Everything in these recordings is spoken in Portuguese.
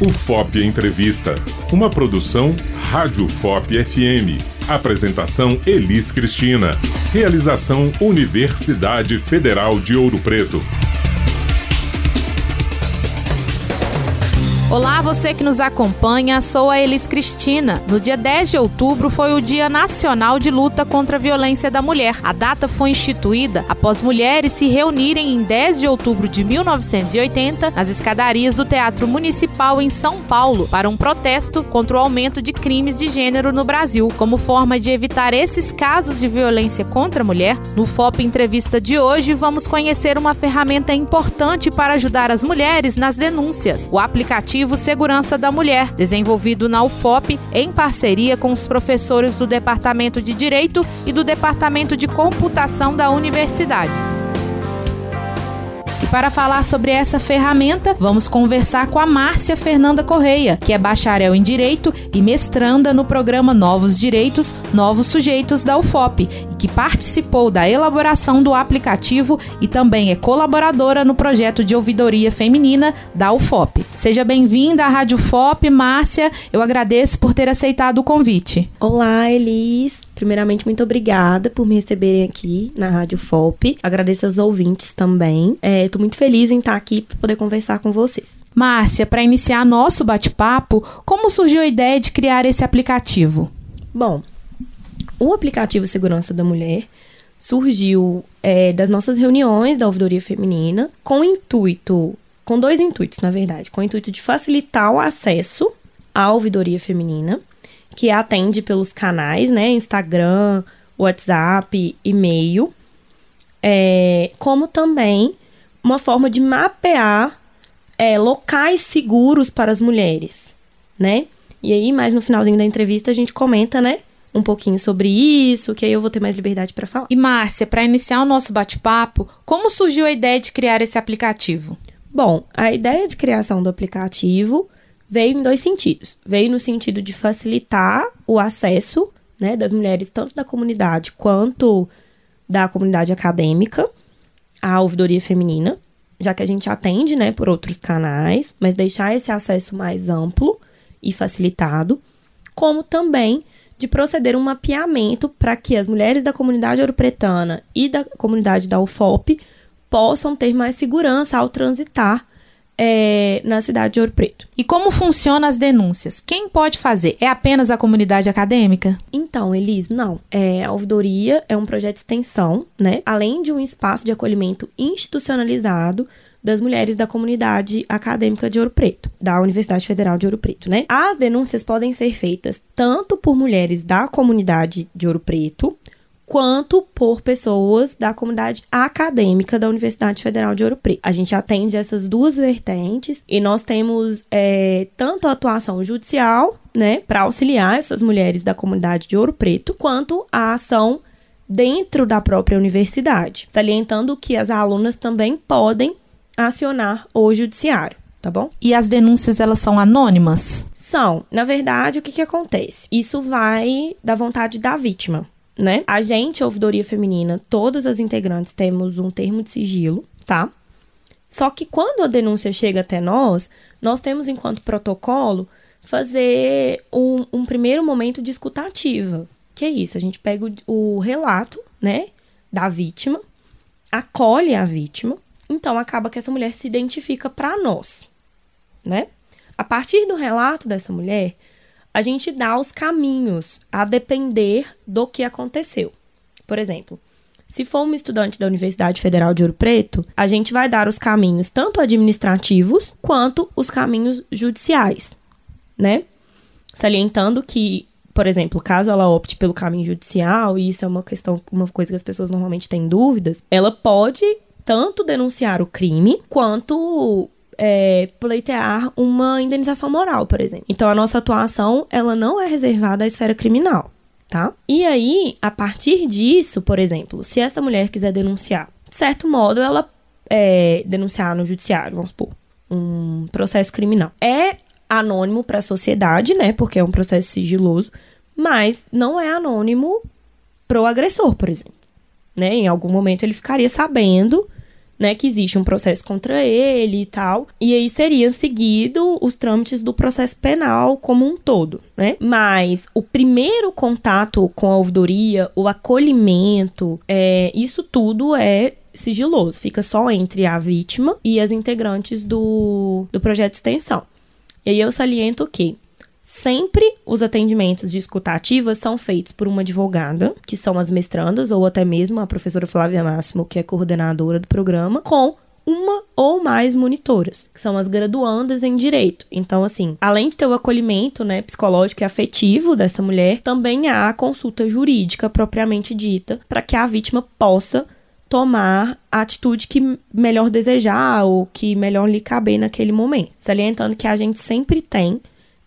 O FOP Entrevista, uma produção Rádio FOP FM. Apresentação Elis Cristina. Realização Universidade Federal de Ouro Preto. Olá, você que nos acompanha, sou a Elis Cristina. No dia 10 de outubro foi o Dia Nacional de Luta contra a Violência da Mulher. A data foi instituída após mulheres se reunirem em 10 de outubro de 1980 nas escadarias do Teatro Municipal em São Paulo para um protesto contra o aumento de crimes de gênero no Brasil. Como forma de evitar esses casos de violência contra a mulher, no FOP Entrevista de hoje vamos conhecer uma ferramenta importante para ajudar as mulheres nas denúncias. O aplicativo Segurança da Mulher, desenvolvido na UFOP em parceria com os professores do Departamento de Direito e do Departamento de Computação da Universidade. Para falar sobre essa ferramenta, vamos conversar com a Márcia Fernanda Correia, que é bacharel em Direito e mestranda no programa Novos Direitos, Novos Sujeitos da UFOP, e que participou da elaboração do aplicativo e também é colaboradora no projeto de ouvidoria feminina da UFOP. Seja bem-vinda à Rádio FOP, Márcia. Eu agradeço por ter aceitado o convite. Olá, Elis. Primeiramente, muito obrigada por me receberem aqui na Rádio FOP. Agradeço aos ouvintes também. Estou é, muito feliz em estar aqui para poder conversar com vocês. Márcia, para iniciar nosso bate-papo, como surgiu a ideia de criar esse aplicativo? Bom, o aplicativo Segurança da Mulher surgiu é, das nossas reuniões da ouvidoria feminina com intuito, com dois intuitos, na verdade, com o intuito de facilitar o acesso à ouvidoria feminina que atende pelos canais, né? Instagram, WhatsApp, e-mail. É, como também uma forma de mapear é, locais seguros para as mulheres, né? E aí, mais no finalzinho da entrevista, a gente comenta, né? Um pouquinho sobre isso, que aí eu vou ter mais liberdade para falar. E Márcia, para iniciar o nosso bate-papo, como surgiu a ideia de criar esse aplicativo? Bom, a ideia de criação do aplicativo veio em dois sentidos. Veio no sentido de facilitar o acesso né, das mulheres, tanto da comunidade quanto da comunidade acadêmica, à ouvidoria feminina, já que a gente atende né, por outros canais, mas deixar esse acesso mais amplo e facilitado, como também de proceder um mapeamento para que as mulheres da comunidade ouropretana e da comunidade da UFOP possam ter mais segurança ao transitar é, na cidade de Ouro Preto. E como funcionam as denúncias? Quem pode fazer? É apenas a comunidade acadêmica? Então, Elis, não. É, a ouvidoria é um projeto de extensão, né? Além de um espaço de acolhimento institucionalizado das mulheres da comunidade acadêmica de Ouro Preto, da Universidade Federal de Ouro Preto, né? As denúncias podem ser feitas tanto por mulheres da comunidade de Ouro Preto, quanto por pessoas da comunidade acadêmica da Universidade Federal de Ouro Preto. A gente atende essas duas vertentes e nós temos é, tanto a atuação judicial, né, para auxiliar essas mulheres da comunidade de Ouro Preto, quanto a ação dentro da própria universidade, salientando que as alunas também podem acionar o judiciário, tá bom? E as denúncias elas são anônimas? São. Na verdade, o que, que acontece? Isso vai da vontade da vítima né? A gente, a ouvidoria feminina, todas as integrantes temos um termo de sigilo, tá? Só que quando a denúncia chega até nós, nós temos, enquanto protocolo, fazer um, um primeiro momento de escutativa. Que é isso? A gente pega o, o relato, né, da vítima, acolhe a vítima, então acaba que essa mulher se identifica para nós, né? A partir do relato dessa mulher, a gente dá os caminhos a depender do que aconteceu. Por exemplo, se for uma estudante da Universidade Federal de Ouro Preto, a gente vai dar os caminhos tanto administrativos quanto os caminhos judiciais, né? Salientando que, por exemplo, caso ela opte pelo caminho judicial, e isso é uma questão, uma coisa que as pessoas normalmente têm dúvidas, ela pode tanto denunciar o crime quanto é, pleitear uma indenização moral, por exemplo. Então, a nossa atuação, ela não é reservada à esfera criminal, tá? E aí, a partir disso, por exemplo, se essa mulher quiser denunciar, de certo modo, ela é, denunciar no judiciário, vamos supor, um processo criminal. É anônimo para a sociedade, né? Porque é um processo sigiloso, mas não é anônimo pro agressor, por exemplo. Né? Em algum momento ele ficaria sabendo né, que existe um processo contra ele e tal, e aí seria seguido os trâmites do processo penal como um todo, né? Mas o primeiro contato com a ouvidoria, o acolhimento, é, isso tudo é sigiloso, fica só entre a vítima e as integrantes do, do projeto de extensão. E aí eu saliento que Sempre os atendimentos de escutativa são feitos por uma advogada, que são as mestrandas, ou até mesmo a professora Flávia Máximo, que é coordenadora do programa, com uma ou mais monitoras, que são as graduandas em direito. Então, assim, além de ter o acolhimento, né, psicológico e afetivo dessa mulher, também há a consulta jurídica propriamente dita, para que a vítima possa tomar a atitude que melhor desejar ou que melhor lhe caber naquele momento. Salientando que a gente sempre tem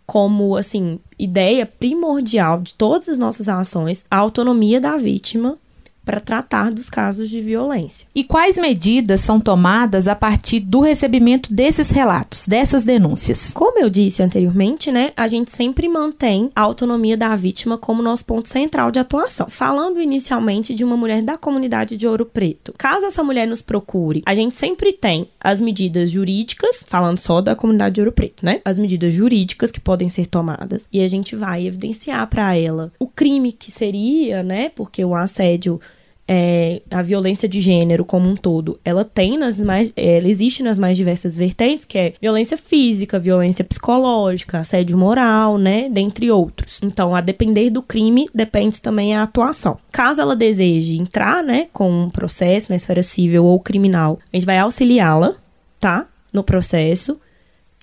como, assim, ideia primordial de todas as nossas ações a autonomia da vítima para tratar dos casos de violência. E quais medidas são tomadas a partir do recebimento desses relatos, dessas denúncias? Como eu disse anteriormente, né, a gente sempre mantém a autonomia da vítima como nosso ponto central de atuação. Falando inicialmente de uma mulher da comunidade de Ouro Preto. Caso essa mulher nos procure, a gente sempre tem as medidas jurídicas, falando só da comunidade de Ouro Preto, né? As medidas jurídicas que podem ser tomadas e a gente vai evidenciar para ela o crime que seria, né? Porque o assédio é, a violência de gênero como um todo, ela tem nas mais, ela existe nas mais diversas vertentes, que é violência física, violência psicológica, assédio moral, né, dentre outros. Então, a depender do crime, depende também a atuação. Caso ela deseje entrar, né, com um processo na esfera civil ou criminal, a gente vai auxiliá-la, tá, no processo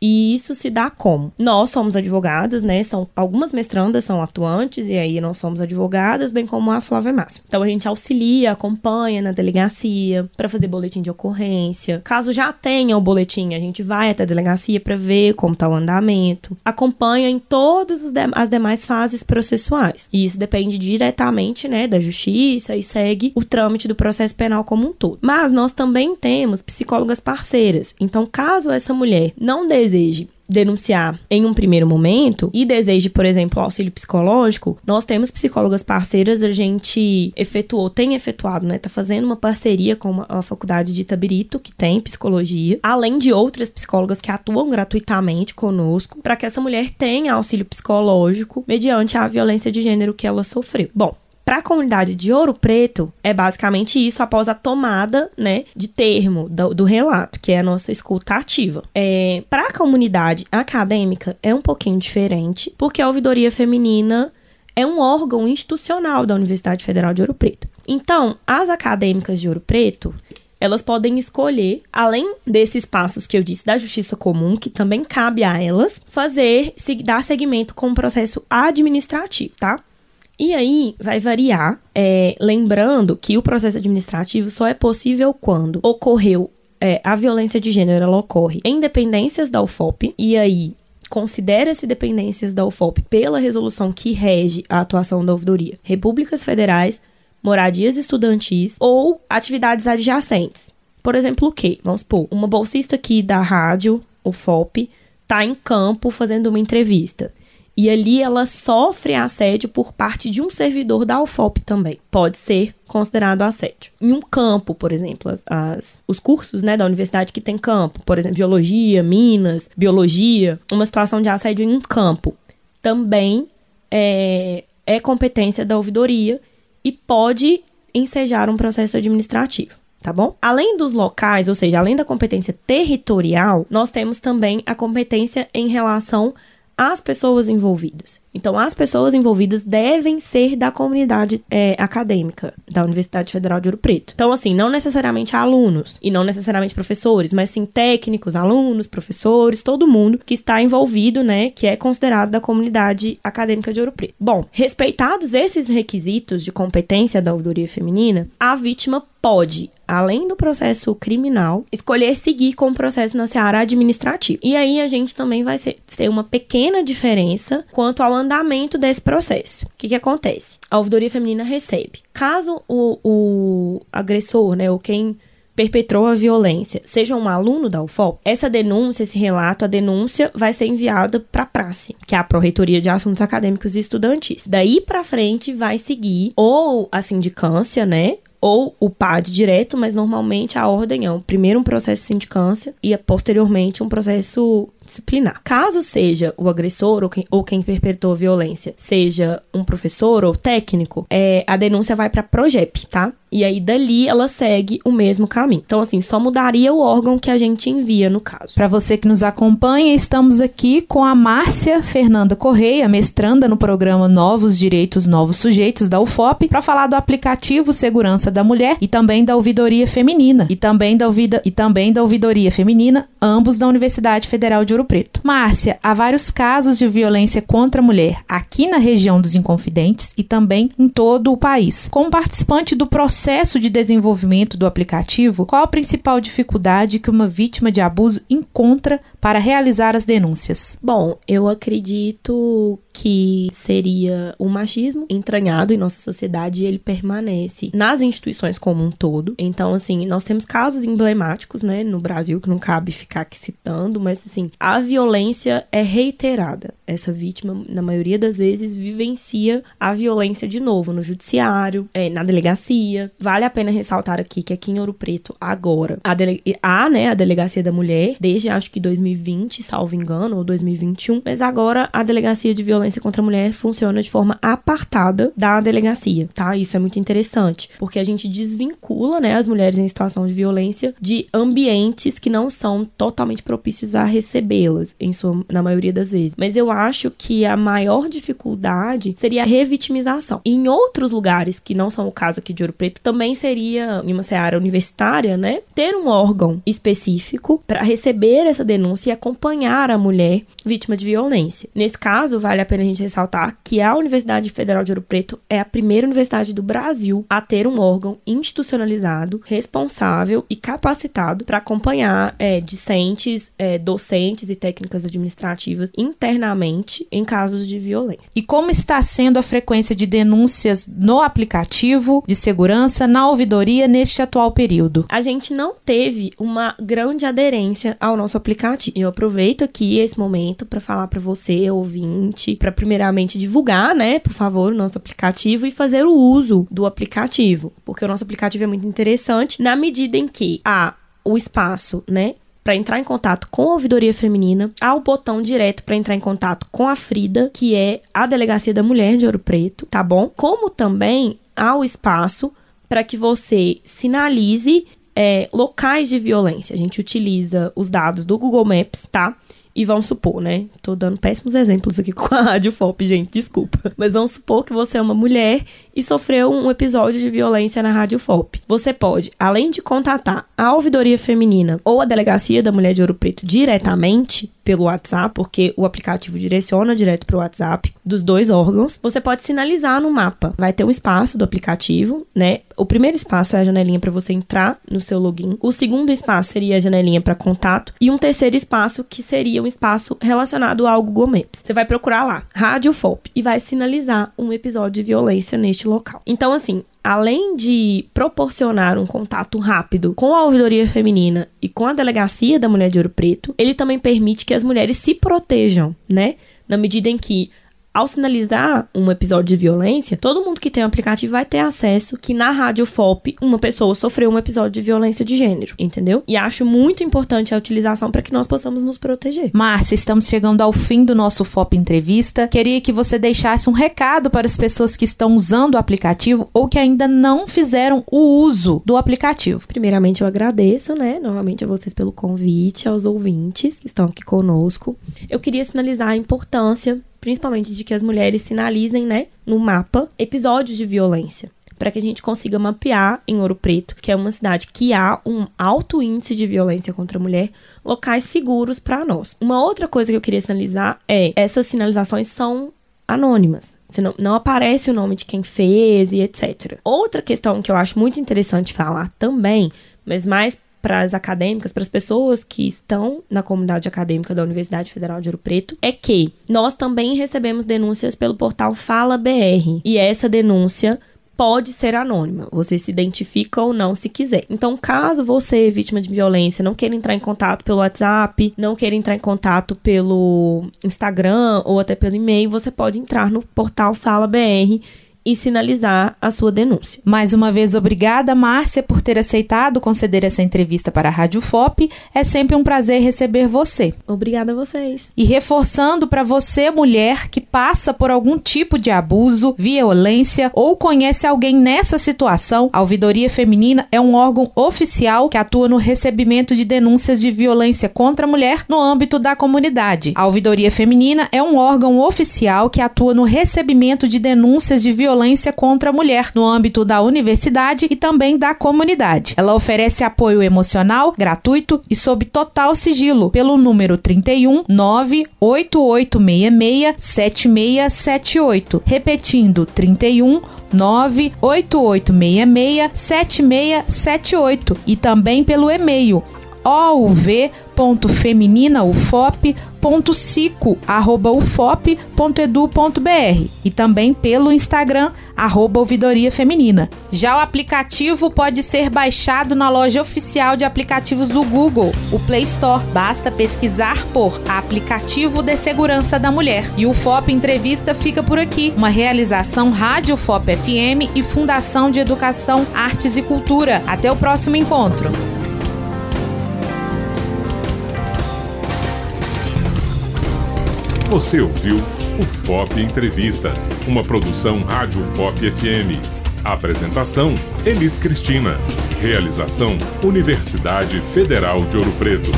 e isso se dá como? Nós somos advogadas, né? São algumas mestrandas são atuantes e aí nós somos advogadas, bem como a Flávia Márcia. Então a gente auxilia, acompanha na delegacia para fazer boletim de ocorrência. Caso já tenha o boletim, a gente vai até a delegacia para ver como tá o andamento. Acompanha em todas as demais fases processuais. E isso depende diretamente, né, da justiça e segue o trâmite do processo penal como um todo. Mas nós também temos psicólogas parceiras. Então, caso essa mulher não deseje deseje denunciar em um primeiro momento e deseje, por exemplo, auxílio psicológico, nós temos psicólogas parceiras, a gente efetuou, tem efetuado, né? Tá fazendo uma parceria com a faculdade de Itabirito, que tem psicologia, além de outras psicólogas que atuam gratuitamente conosco, para que essa mulher tenha auxílio psicológico mediante a violência de gênero que ela sofreu. Bom, para a comunidade de Ouro Preto, é basicamente isso após a tomada, né, de termo do, do relato, que é a nossa escuta ativa. É, Para a comunidade acadêmica, é um pouquinho diferente, porque a ouvidoria feminina é um órgão institucional da Universidade Federal de Ouro Preto. Então, as acadêmicas de Ouro Preto, elas podem escolher, além desses passos que eu disse da justiça comum, que também cabe a elas, fazer, dar seguimento com o processo administrativo, tá? E aí vai variar, é, lembrando que o processo administrativo só é possível quando ocorreu é, a violência de gênero, ela ocorre em dependências da UFOP, e aí considera-se dependências da UFOP pela resolução que rege a atuação da ouvidoria, repúblicas federais, moradias estudantis ou atividades adjacentes. Por exemplo, o quê? Vamos supor, uma bolsista aqui da rádio, UFOP, está em campo fazendo uma entrevista. E ali ela sofre assédio por parte de um servidor da UFOP também. Pode ser considerado assédio. Em um campo, por exemplo, as, as, os cursos né, da universidade que tem campo, por exemplo, geologia, minas, biologia, uma situação de assédio em um campo também é, é competência da ouvidoria e pode ensejar um processo administrativo tá bom? Além dos locais, ou seja, além da competência territorial, nós temos também a competência em relação as pessoas envolvidas. Então, as pessoas envolvidas devem ser da comunidade é, acadêmica da Universidade Federal de Ouro Preto. Então, assim, não necessariamente alunos e não necessariamente professores, mas sim técnicos, alunos, professores, todo mundo que está envolvido, né, que é considerado da comunidade acadêmica de Ouro Preto. Bom, respeitados esses requisitos de competência da ouvidoria feminina, a vítima pode, além do processo criminal, escolher seguir com o processo na seara administrativa. E aí a gente também vai ser, ter uma pequena diferença quanto ao andamento desse processo. O que, que acontece? A ouvidoria feminina recebe. Caso o, o agressor, né, ou quem perpetrou a violência seja um aluno da UFOP, essa denúncia, esse relato, a denúncia vai ser enviada para a praça, que é a Pró-Reitoria de Assuntos Acadêmicos e Estudantis. Daí para frente vai seguir ou a sindicância, né, ou o PAD direto, mas normalmente a ordem é primeiro um processo de sindicância e posteriormente um processo disciplinar. Caso seja o agressor ou quem, ou quem perpetrou a violência, seja um professor ou técnico, é, a denúncia vai para Progep, tá? E aí dali ela segue o mesmo caminho. Então assim, só mudaria o órgão que a gente envia no caso. Para você que nos acompanha, estamos aqui com a Márcia Fernanda Correia, mestranda no programa Novos Direitos Novos Sujeitos da UFOP, para falar do aplicativo Segurança da Mulher e também da ouvidoria feminina e também da ouvida e também da ouvidoria feminina, ambos da Universidade Federal de Ouro Preto. Márcia, há vários casos de violência contra a mulher aqui na região dos Inconfidentes e também em todo o país. Como participante do processo de desenvolvimento do aplicativo, qual a principal dificuldade que uma vítima de abuso encontra para realizar as denúncias? Bom, eu acredito que seria o machismo entranhado em nossa sociedade e ele permanece nas instituições como um todo. Então, assim, nós temos casos emblemáticos, né, no Brasil que não cabe ficar aqui citando, mas assim, a violência é reiterada. Essa vítima, na maioria das vezes, vivencia a violência de novo no judiciário, é, na delegacia. Vale a pena ressaltar aqui que aqui em Ouro Preto, agora, a há, né, a delegacia da mulher, desde acho que 2020, salvo engano, ou 2021, mas agora a delegacia de violência contra a mulher funciona de forma apartada da delegacia, tá? Isso é muito interessante, porque a gente desvincula, né, as mulheres em situação de violência de ambientes que não são totalmente propícios a recebê-las, em sua, na maioria das vezes. Mas eu acho que a maior dificuldade seria a revitimização. E em outros lugares, que não são o caso aqui de Ouro Preto, também seria, em uma seara universitária, né, ter um órgão específico para receber essa denúncia e acompanhar a mulher vítima de violência. Nesse caso, vale a pena pena a gente ressaltar que a Universidade Federal de Ouro Preto é a primeira universidade do Brasil a ter um órgão institucionalizado, responsável e capacitado para acompanhar é, discentes, é, docentes e técnicas administrativas internamente em casos de violência. E como está sendo a frequência de denúncias no aplicativo de segurança na ouvidoria neste atual período? A gente não teve uma grande aderência ao nosso aplicativo. Eu aproveito aqui esse momento para falar para você, ouvinte, para primeiramente divulgar, né, por favor, o nosso aplicativo e fazer o uso do aplicativo, porque o nosso aplicativo é muito interessante na medida em que há o espaço, né, para entrar em contato com a ouvidoria feminina, há o botão direto para entrar em contato com a Frida, que é a Delegacia da Mulher de Ouro Preto, tá bom? Como também há o espaço para que você sinalize é, locais de violência. A gente utiliza os dados do Google Maps, tá? E vamos supor, né? Tô dando péssimos exemplos aqui com a Rádio FOP, gente, desculpa. Mas vamos supor que você é uma mulher e sofreu um episódio de violência na Rádio FOP. Você pode, além de contatar a ouvidoria feminina ou a delegacia da mulher de Ouro Preto diretamente, pelo WhatsApp, porque o aplicativo direciona direto para o WhatsApp dos dois órgãos. Você pode sinalizar no mapa. Vai ter um espaço do aplicativo, né? O primeiro espaço é a janelinha para você entrar no seu login. O segundo espaço seria a janelinha para contato e um terceiro espaço que seria um espaço relacionado ao Google Maps. Você vai procurar lá, Rádio FOP, e vai sinalizar um episódio de violência neste local. Então, assim, além de proporcionar um contato rápido com a ouvidoria feminina e com a delegacia da mulher de ouro preto, ele também permite que as mulheres se protejam, né? Na medida em que ao sinalizar um episódio de violência, todo mundo que tem o um aplicativo vai ter acesso que na Rádio FOP uma pessoa sofreu um episódio de violência de gênero, entendeu? E acho muito importante a utilização para que nós possamos nos proteger. Márcia, estamos chegando ao fim do nosso FOP entrevista. Queria que você deixasse um recado para as pessoas que estão usando o aplicativo ou que ainda não fizeram o uso do aplicativo. Primeiramente, eu agradeço, né, novamente a vocês pelo convite, aos ouvintes que estão aqui conosco. Eu queria sinalizar a importância principalmente de que as mulheres sinalizem, né, no mapa, episódios de violência para que a gente consiga mapear em Ouro Preto, que é uma cidade que há um alto índice de violência contra a mulher, locais seguros para nós. Uma outra coisa que eu queria sinalizar é essas sinalizações são anônimas. Não, não aparece o nome de quem fez e etc. Outra questão que eu acho muito interessante falar também, mas mais para as acadêmicas, para as pessoas que estão na comunidade acadêmica da Universidade Federal de Ouro Preto, é que nós também recebemos denúncias pelo portal Fala BR. E essa denúncia pode ser anônima. Você se identifica ou não se quiser. Então, caso você, vítima de violência, não queira entrar em contato pelo WhatsApp, não queira entrar em contato pelo Instagram ou até pelo e-mail, você pode entrar no portal Fala BR e sinalizar a sua denúncia. Mais uma vez, obrigada, Márcia, por ter aceitado conceder essa entrevista para a Rádio FOP. É sempre um prazer receber você. Obrigada a vocês. E reforçando para você, mulher, que passa por algum tipo de abuso, violência ou conhece alguém nessa situação, a Ouvidoria Feminina é um órgão oficial que atua no recebimento de denúncias de violência contra a mulher no âmbito da comunidade. A Ouvidoria Feminina é um órgão oficial que atua no recebimento de denúncias de violência contra a mulher no âmbito da universidade e também da comunidade. Ela oferece apoio emocional gratuito e sob total sigilo pelo número 31 98866 7678. Repetindo, 31 98866 7678 e também pelo e-mail ouv.femininaufop.cico@ufop.edu.br e também pelo Instagram arroba ouvidoria feminina. Já o aplicativo pode ser baixado na loja oficial de aplicativos do Google, o Play Store. Basta pesquisar por aplicativo de segurança da mulher. E o FOP Entrevista fica por aqui, uma realização Rádio FOP FM e Fundação de Educação, Artes e Cultura. Até o próximo encontro. Você ouviu o FOP Entrevista, uma produção Rádio FOP FM. Apresentação: Elis Cristina. Realização: Universidade Federal de Ouro Preto.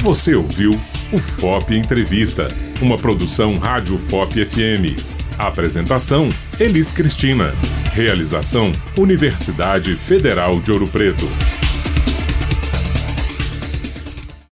Você ouviu o FOP Entrevista, uma produção Rádio FOP FM. Apresentação: Elis Cristina. Realização: Universidade Federal de Ouro Preto.